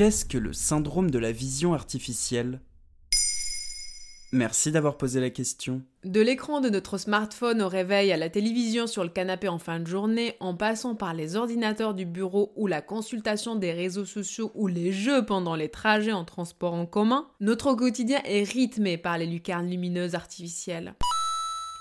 Qu'est-ce que le syndrome de la vision artificielle? Merci d'avoir posé la question. De l'écran de notre smartphone au réveil à la télévision sur le canapé en fin de journée, en passant par les ordinateurs du bureau ou la consultation des réseaux sociaux ou les jeux pendant les trajets en transport en commun, notre quotidien est rythmé par les lucarnes lumineuses artificielles.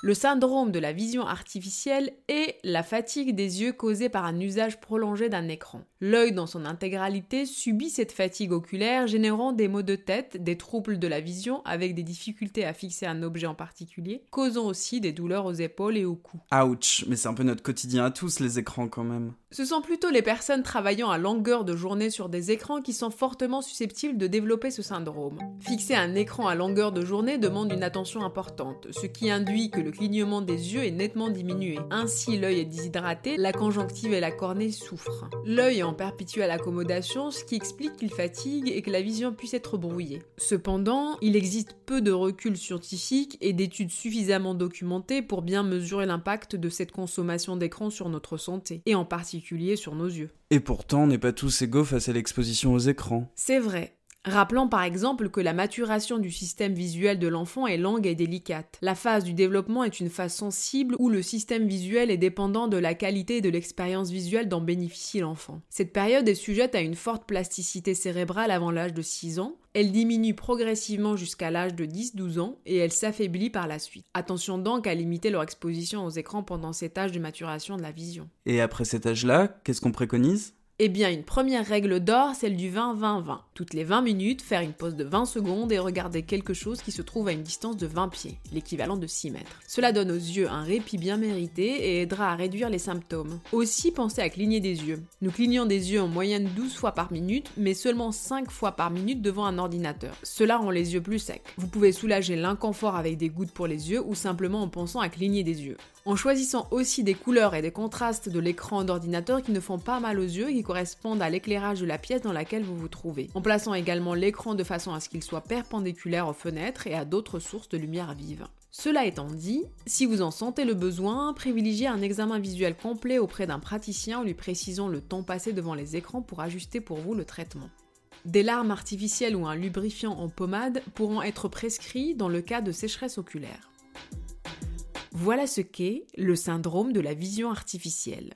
Le syndrome de la vision artificielle est la fatigue des yeux causée par un usage prolongé d'un écran. L'œil dans son intégralité subit cette fatigue oculaire générant des maux de tête, des troubles de la vision avec des difficultés à fixer un objet en particulier, causant aussi des douleurs aux épaules et au cou. Ouch, mais c'est un peu notre quotidien à tous les écrans quand même. Ce sont plutôt les personnes travaillant à longueur de journée sur des écrans qui sont fortement susceptibles de développer ce syndrome. Fixer un écran à longueur de journée demande une attention importante, ce qui induit que le clignement des yeux est nettement diminué. Ainsi, l'œil est déshydraté, la conjonctive et la cornée souffrent. L'œil est en perpétuelle accommodation, ce qui explique qu'il fatigue et que la vision puisse être brouillée. Cependant, il existe peu de recul scientifique et d'études suffisamment documentées pour bien mesurer l'impact de cette consommation d'écran sur notre santé, et en particulier sur nos yeux. Et pourtant, on n'est pas tous égaux face à l'exposition aux écrans. C'est vrai, Rappelons par exemple que la maturation du système visuel de l'enfant est longue et délicate. La phase du développement est une phase sensible où le système visuel est dépendant de la qualité et de l'expérience visuelle dont bénéficie l'enfant. Cette période est sujette à une forte plasticité cérébrale avant l'âge de 6 ans. Elle diminue progressivement jusqu'à l'âge de 10-12 ans et elle s'affaiblit par la suite. Attention donc à limiter leur exposition aux écrans pendant cet âge de maturation de la vision. Et après cet âge-là, qu'est-ce qu'on préconise? Eh bien, une première règle d'or, celle du 20-20-20. Toutes les 20 minutes, faire une pause de 20 secondes et regarder quelque chose qui se trouve à une distance de 20 pieds, l'équivalent de 6 mètres. Cela donne aux yeux un répit bien mérité et aidera à réduire les symptômes. Aussi, pensez à cligner des yeux. Nous clignons des yeux en moyenne 12 fois par minute, mais seulement 5 fois par minute devant un ordinateur. Cela rend les yeux plus secs. Vous pouvez soulager l'inconfort avec des gouttes pour les yeux ou simplement en pensant à cligner des yeux. En choisissant aussi des couleurs et des contrastes de l'écran d'ordinateur qui ne font pas mal aux yeux et qui correspondent à l'éclairage de la pièce dans laquelle vous vous trouvez. En plaçant également l'écran de façon à ce qu'il soit perpendiculaire aux fenêtres et à d'autres sources de lumière vive. Cela étant dit, si vous en sentez le besoin, privilégiez un examen visuel complet auprès d'un praticien en lui précisant le temps passé devant les écrans pour ajuster pour vous le traitement. Des larmes artificielles ou un lubrifiant en pommade pourront être prescrits dans le cas de sécheresse oculaire. Voilà ce qu'est le syndrome de la vision artificielle.